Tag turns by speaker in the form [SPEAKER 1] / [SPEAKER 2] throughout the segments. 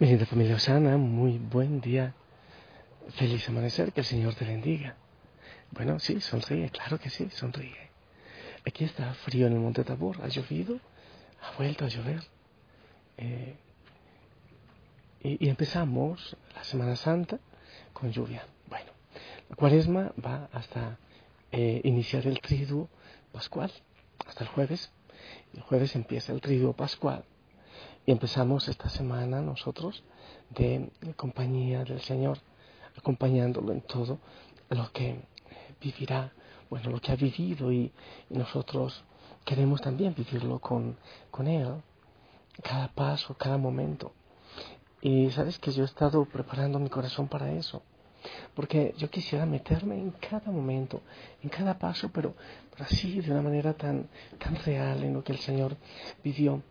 [SPEAKER 1] Mi linda familia Osana, muy buen día. Feliz amanecer, que el Señor te bendiga. Bueno, sí, sonríe, claro que sí, sonríe. Aquí está frío en el Monte Tabor, ha llovido, ha vuelto a llover. Eh, y, empezamos la Semana Santa con lluvia. Bueno, la cuaresma va hasta eh, iniciar el triduo pascual, hasta el jueves. El jueves empieza el triduo pascual y empezamos esta semana nosotros de compañía del Señor, acompañándolo en todo lo que vivirá, bueno, lo que ha vivido y, nosotros queremos también vivirlo con, con Él, cada paso, cada momento. Y sabes que yo he estado preparando mi corazón para eso, porque yo quisiera meterme en cada momento, en cada paso, pero, pero así de una manera tan, tan real en lo que el Señor vivió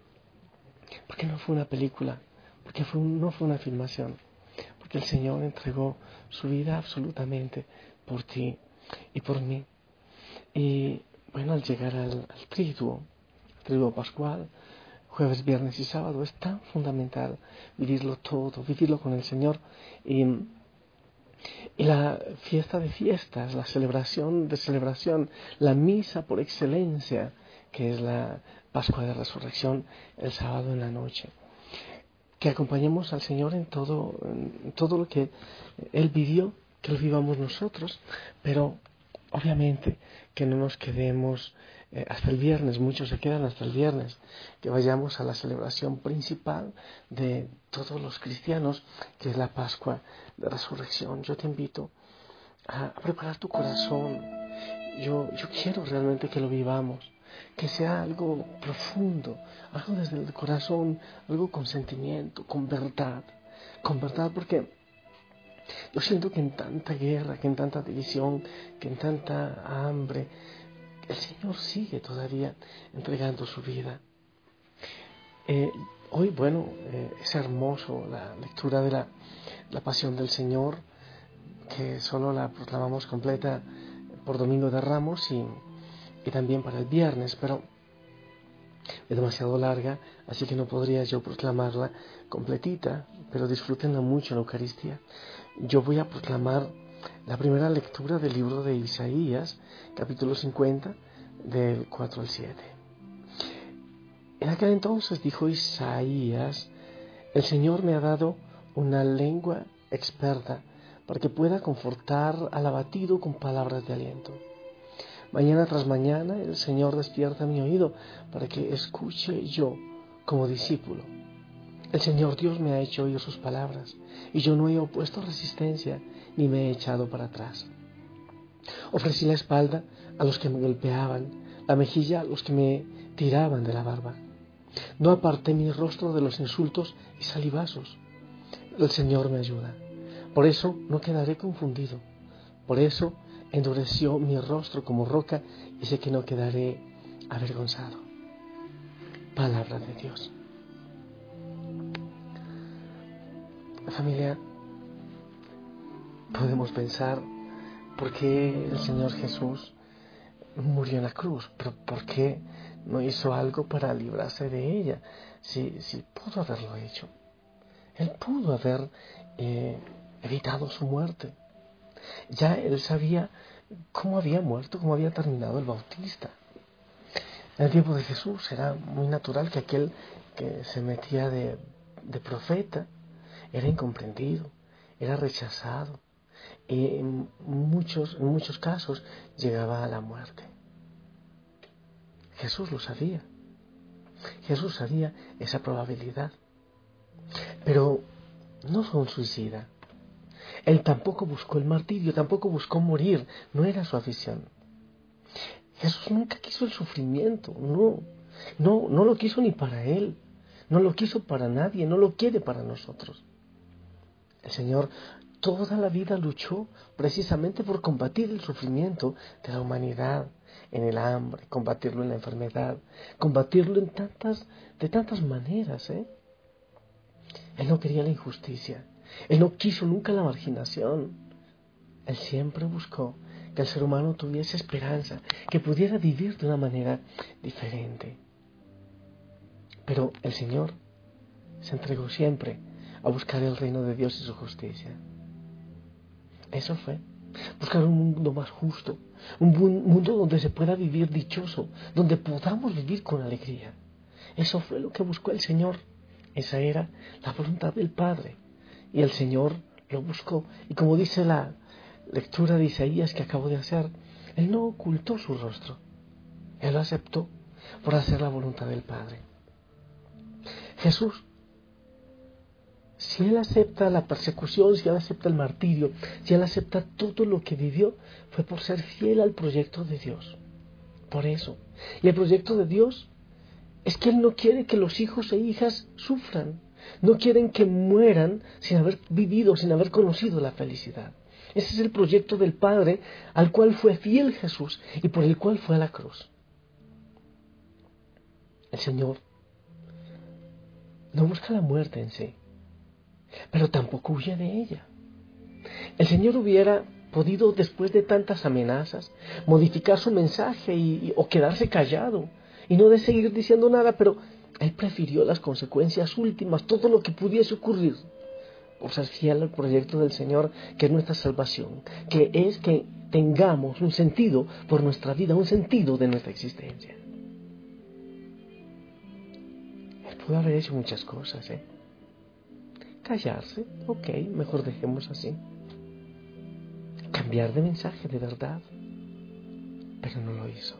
[SPEAKER 1] porque no fue una película, porque fue no fue una filmación, porque el Señor entregó su vida absolutamente por ti y por mí. Y bueno, al llegar al, al triduo, triduo pascual, jueves, viernes y sábado, es tan fundamental vivirlo todo, vivirlo con el Señor. Y, y la fiesta de fiestas, la celebración de celebración, la misa por excelencia, que es la Pascua de Resurrección el sábado en la noche. Que acompañemos al Señor en todo, todo lo que Él vivió, que lo vivamos nosotros, pero obviamente que no nos quedemos eh, hasta el viernes, muchos se quedan hasta el viernes, que vayamos a la celebración principal de todos los cristianos, que es la Pascua de Resurrección. Yo te invito a, preparar tu corazón. Yo, yo quiero realmente que lo vivamos que sea algo profundo, algo desde el corazón, algo con sentimiento, con verdad, con verdad porque yo siento que en tanta guerra, que en tanta división, que en tanta hambre, el Señor sigue todavía entregando su vida. Eh, hoy, bueno, eh, es hermoso la lectura de la, la Pasión del Señor, que solo la proclamamos completa por Domingo de Ramos y y también para el viernes, pero es demasiado larga, así que no podría yo proclamarla completita, pero disfrútenla mucho la Eucaristía. Yo voy a proclamar la primera lectura del libro de Isaías, capítulo 50, del 4 al 7. En aquel entonces dijo Isaías, el Señor me ha dado una lengua experta para que pueda confortar al abatido con palabras de aliento. Mañana tras mañana el Señor despierta mi oído para que escuche yo como discípulo. El Señor Dios me ha hecho oír sus palabras y yo no he opuesto resistencia ni me he echado para atrás. Ofrecí la espalda a los que me golpeaban, la mejilla a los que me tiraban de la barba. No aparté mi rostro de los insultos y salivazos. El Señor me ayuda. Por eso no quedaré confundido. Por eso endureció mi rostro como roca y sé que no quedaré avergonzado. Palabra de Dios. Familia, podemos pensar por qué el Señor Jesús murió en la cruz, pero por qué no hizo algo para librarse de ella, si, si pudo haberlo hecho. Él pudo haber eh, evitado su muerte ya él sabía cómo había muerto, cómo había terminado el bautista. En el tiempo de Jesús era muy natural que aquel que se metía de, profeta era incomprendido, era rechazado y en muchos, en muchos casos llegaba a la muerte. Jesús lo sabía. Jesús sabía esa probabilidad. Pero no fue un suicida. Él tampoco buscó el martirio, tampoco buscó morir, no era su afición. Jesús nunca quiso el sufrimiento, no, no, no lo quiso ni para Él, no lo quiso para nadie, no lo quiere para nosotros. El Señor toda la vida luchó precisamente por combatir el sufrimiento de la humanidad, en el hambre, combatirlo en la enfermedad, combatirlo en tantas, de tantas maneras. ¿eh? Él no quería la injusticia, él no quiso nunca la marginación. Él siempre buscó que el ser humano tuviese esperanza, que pudiera vivir de una manera diferente. Pero el Señor se entregó siempre a buscar el reino de Dios y su justicia. Eso fue. Buscar un mundo más justo, un mundo donde se pueda vivir dichoso, donde podamos vivir con alegría. Eso fue lo que buscó el Señor. Esa era la voluntad del Padre. Y el Señor lo buscó. Y como dice la lectura de Isaías que acabo de hacer, Él no ocultó su rostro. Él lo aceptó por hacer la voluntad del Padre. Jesús si él acepta la persecución, si él acepta el martirio, si él acepta todo lo que vivió, fue por ser fiel al proyecto de Dios. Por eso. Y el proyecto de Dios es que Él no quiere que los hijos e hijas sufran. No quieren que mueran sin haber vivido, sin haber conocido la felicidad. Ese es el proyecto del Padre al cual fue fiel Jesús y por el cual fue a la cruz. El Señor no busca la muerte en sí pero tampoco huye de ella. El Señor hubiera podido, después de tantas amenazas, modificar su mensaje y, o quedarse callado y no de seguir diciendo nada, pero Él prefirió las consecuencias últimas, todo lo que pudiese ocurrir, por ser fiel al proyecto del Señor, que es nuestra salvación, que es que tengamos un sentido por nuestra vida, un sentido de nuestra existencia. Él pudo haber hecho muchas cosas, ¿eh? callarse, ok, mejor dejemos así. Cambiar de mensaje de verdad, pero no lo hizo,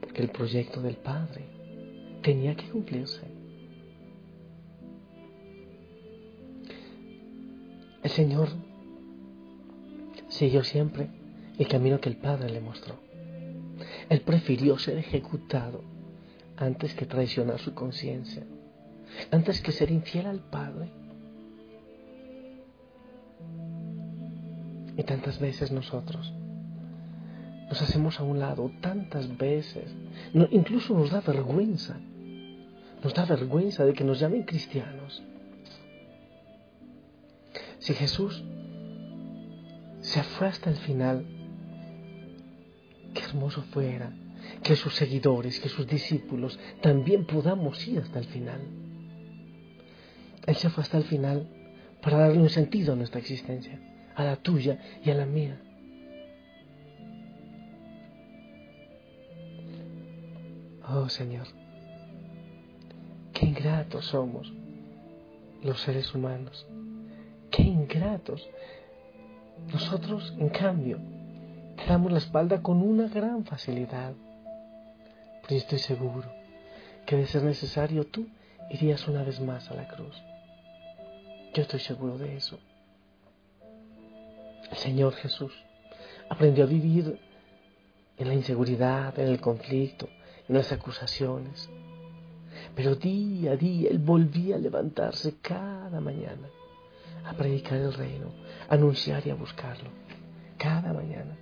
[SPEAKER 1] porque el proyecto del Padre tenía que cumplirse. El Señor siguió siempre el camino que el Padre le mostró. Él prefirió ser ejecutado antes que traicionar su conciencia, antes que ser infiel al Padre Y tantas veces nosotros nos hacemos a un lado, tantas veces, incluso nos da vergüenza, nos da vergüenza de que nos llamen cristianos. Si Jesús se fue hasta el final, qué hermoso fuera que sus seguidores, que sus discípulos también podamos ir hasta el final. Él se fue hasta el final para darle un sentido a nuestra existencia a la tuya y a la mía. Oh Señor, ingratos somos los seres humanos, qué ingratos. Nosotros, en cambio, te damos la espalda con una gran facilidad. Pero estoy seguro que de ser necesario tú irías una vez más a la cruz. Yo estoy seguro de eso. El Señor Jesús aprendió a vivir en la inseguridad, en el conflicto, en las acusaciones. Pero día a día Él volvía a levantarse cada mañana a predicar el reino, a anunciar y a buscarlo. Cada mañana.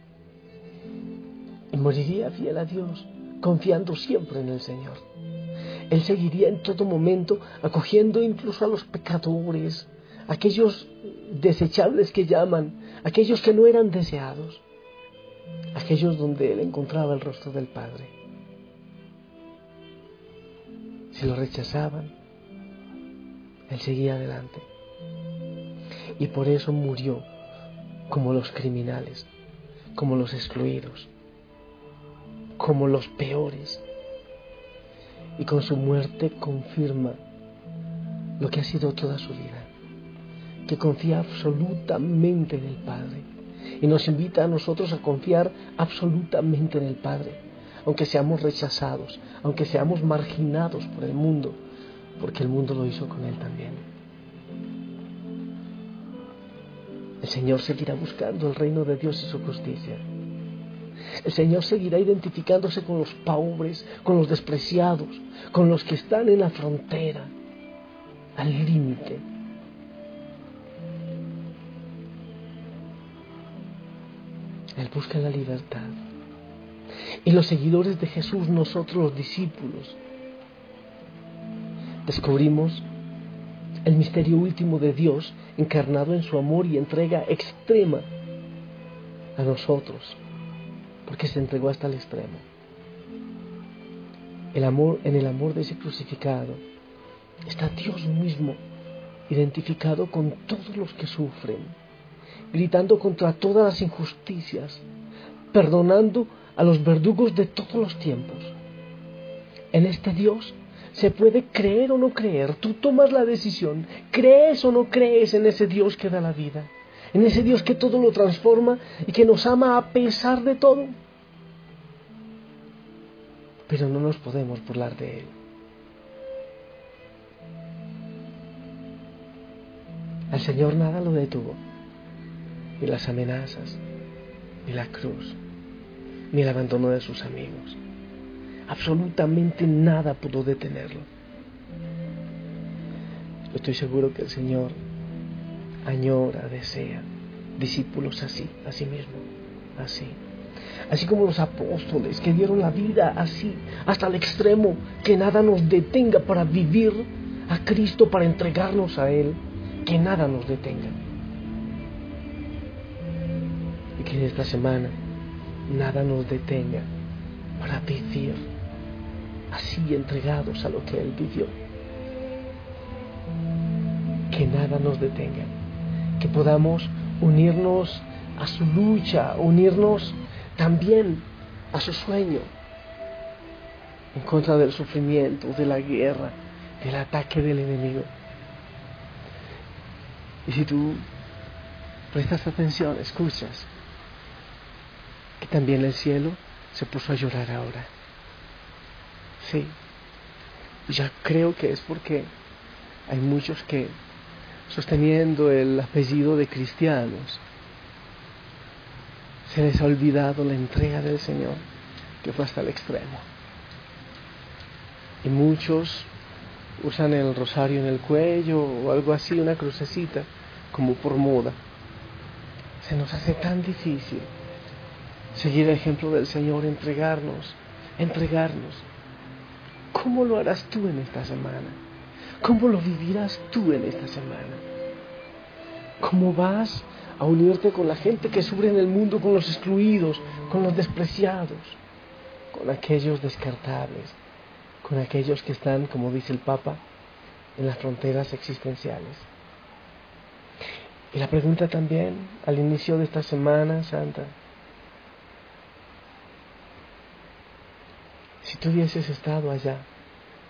[SPEAKER 1] Y moriría fiel a Dios, confiando siempre en el Señor. Él seguiría en todo momento acogiendo incluso a los pecadores, aquellos desechables que llaman, aquellos que no eran deseados, aquellos donde él encontraba el rostro del Padre. Si lo rechazaban, él seguía adelante. Y por eso murió como los criminales, como los excluidos, como los peores. Y con su muerte confirma lo que ha sido toda su vida que confía absolutamente en el Padre. Y nos invita a nosotros a confiar absolutamente en el Padre, aunque seamos rechazados, aunque seamos marginados por el mundo, porque el mundo lo hizo con Él también. El Señor seguirá buscando el reino de Dios y su justicia. El Señor seguirá identificándose con los pobres, con los despreciados, con los que están en la frontera, al límite. Él busca la libertad. Y los seguidores de Jesús, nosotros los discípulos, descubrimos el misterio último de Dios encarnado en su amor y entrega extrema a nosotros, porque se entregó hasta el extremo. El amor, en el amor de ese crucificado está Dios mismo identificado con todos los que sufren, gritando contra todas las injusticias, perdonando a los verdugos de todos los tiempos. En este Dios se puede creer o no creer, tú tomas la decisión, crees o no crees en ese Dios que da la vida, en ese Dios que todo lo transforma y que nos ama a pesar de todo. Pero no nos podemos burlar de Él. Al Señor nada lo detuvo, ni las amenazas, ni la cruz, ni el abandono de sus amigos. Absolutamente nada pudo detenerlo. estoy seguro que el Señor añora, desea discípulos así, así mismo, así. Así como los apóstoles que dieron la vida así, hasta el extremo, que nada nos detenga para vivir a Cristo, para entregarnos a Él, que nada nos detenga. Y que en esta semana nada nos detenga para vivir así entregados a lo que Él vivió. Que nada nos detenga, que podamos unirnos a su lucha, unirnos también a su sueño, en contra del sufrimiento, de la guerra, del ataque del enemigo. Y si tú prestas atención, escuchas, que también el cielo se puso a llorar ahora. Sí, ya creo que es porque hay muchos que, sosteniendo el apellido de cristianos, se les ha olvidado la entrega del Señor, que fue hasta el extremo. Y muchos usan el rosario en el cuello o algo así, una crucecita, como por moda. Se nos hace tan difícil seguir el ejemplo del Señor, entregarnos, entregarnos. ¿Cómo lo harás tú en esta semana? ¿Cómo lo vivirás tú en esta semana? ¿Cómo vas a unirte con la gente que sufre en el mundo, con los excluidos, con los despreciados, con aquellos descartables, con aquellos que están, como dice el Papa, en las fronteras existenciales? Y la pregunta también al inicio de esta Semana Santa, tú hubieses estado allá,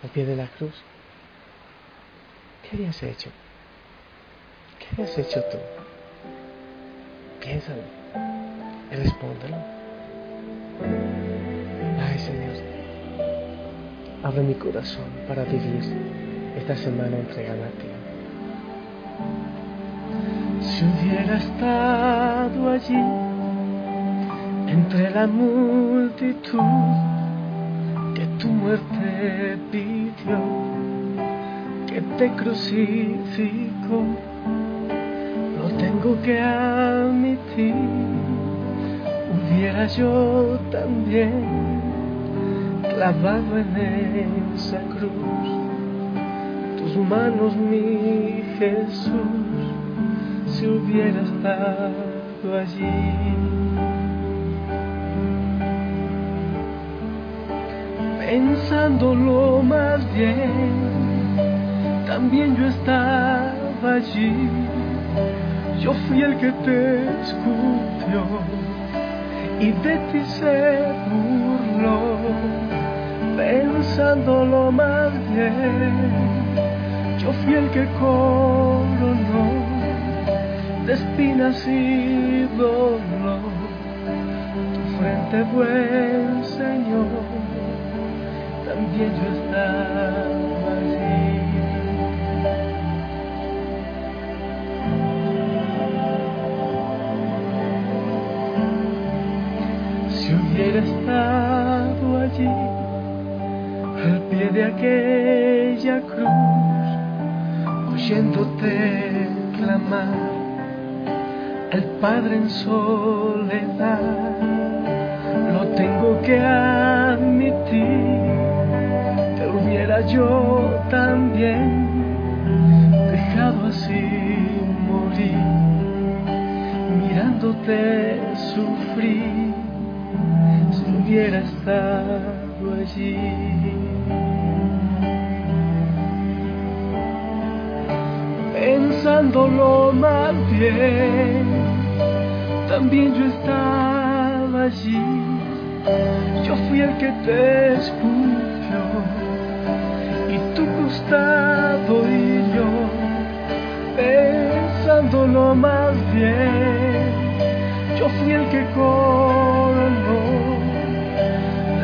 [SPEAKER 1] al pie de la cruz, ¿qué habías hecho? ¿Qué habías hecho tú? Piénsalo y respóndelo. Ay, Señor, abre mi corazón para vivir esta semana entregada a ti. Si hubiera estado allí entre la multitud, tu muerte pidió que te crucificó. Lo tengo que admitir, hubiera yo también clavado en esa cruz tus manos, mi Jesús, si hubiera estado allí. Pensándolo más bien, también yo estaba allí, yo fui el que te escupió y de ti se burló, pensándolo más bien, yo fui el que coronó de espinas y dolor. Tu frente buen Señor y. Si hubiera estado allí, al pie de aquella cruz, oyéndote clamar al Padre en soledad, lo tengo que hacer yo también dejado así morir, mirándote sufrir hubiera estado allí. Pensándolo más bien, también yo estaba allí. Yo fui el que te escuchó y tu costado y yo, pensándolo más bien, yo fui el que coronó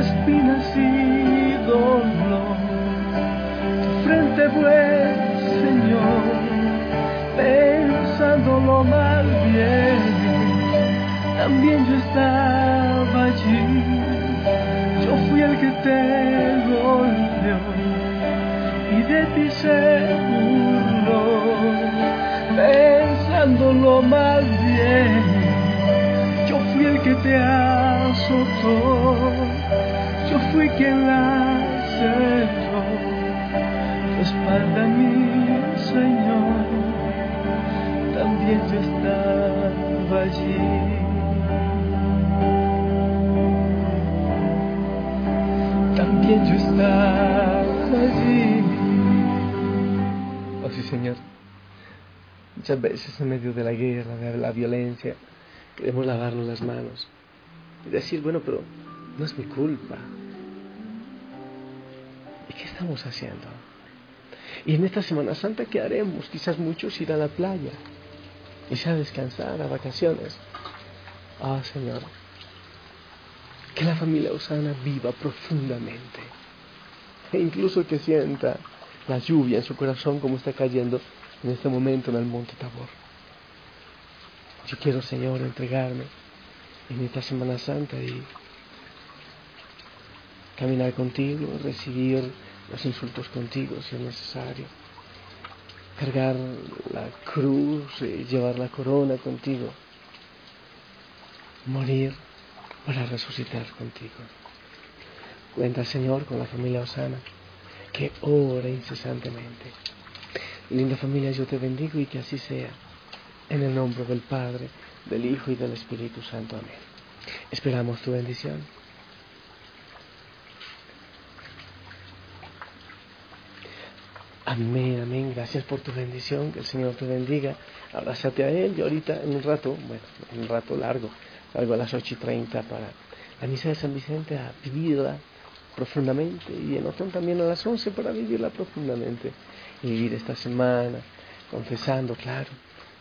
[SPEAKER 1] espinas y dolor. Tu frente fue, Señor, pensándolo mal bien. También yo estaba allí, yo fui el que te golpeó de ti se burló, pensándolo mal bien. Yo fui el que te azotó yo fui quien la cerró, tu espalda mi Señor, también yo estaba allí. También yo estaba allí. Señor. Muchas veces en medio de la guerra, de la violencia, queremos lavarnos las manos y decir, bueno, pero no es mi culpa. ¿Y qué estamos haciendo? Y en esta Semana Santa, ¿qué haremos? Quizás muchos ir a la playa, quizás a descansar, a vacaciones. Ah, Señor, que la familia Osana viva profundamente. E incluso que sienta la lluvia en su corazón como está cayendo en este momento en el monte Tabor. Yo quiero, Señor, entregarme en esta Semana Santa y caminar contigo, recibir los insultos contigo si es necesario, cargar la cruz, y llevar la corona contigo, morir para resucitar contigo. Cuenta, Señor, con la familia Osana, que ora incesantemente. Linda familia, yo te bendigo y que así sea. En el nombre del Padre, del Hijo y del Espíritu Santo. Amén. Esperamos tu bendición. Amén, amén. Gracias por tu bendición. Que el Señor te bendiga. Abrázate a Él. Yo ahorita en un rato, bueno, en un rato largo, salgo a las ocho y treinta para la misa de San Vicente a vivirla profundamente y en otro también a las once para vivirla profundamente y vivir esta semana confesando, claro.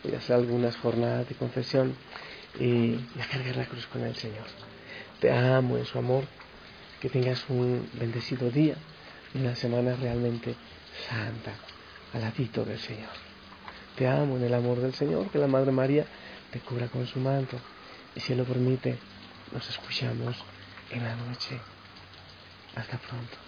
[SPEAKER 1] Voy a hacer algunas jornadas de confesión y, a cargar la cruz con el Señor. Te amo en su amor. Que tengas un bendecido día y una semana realmente santa, al ladito del Señor. Te amo en el amor del Señor, que la Madre María te cubra con su manto. Y si lo permite, nos escuchamos en la noche. Hasta pronto.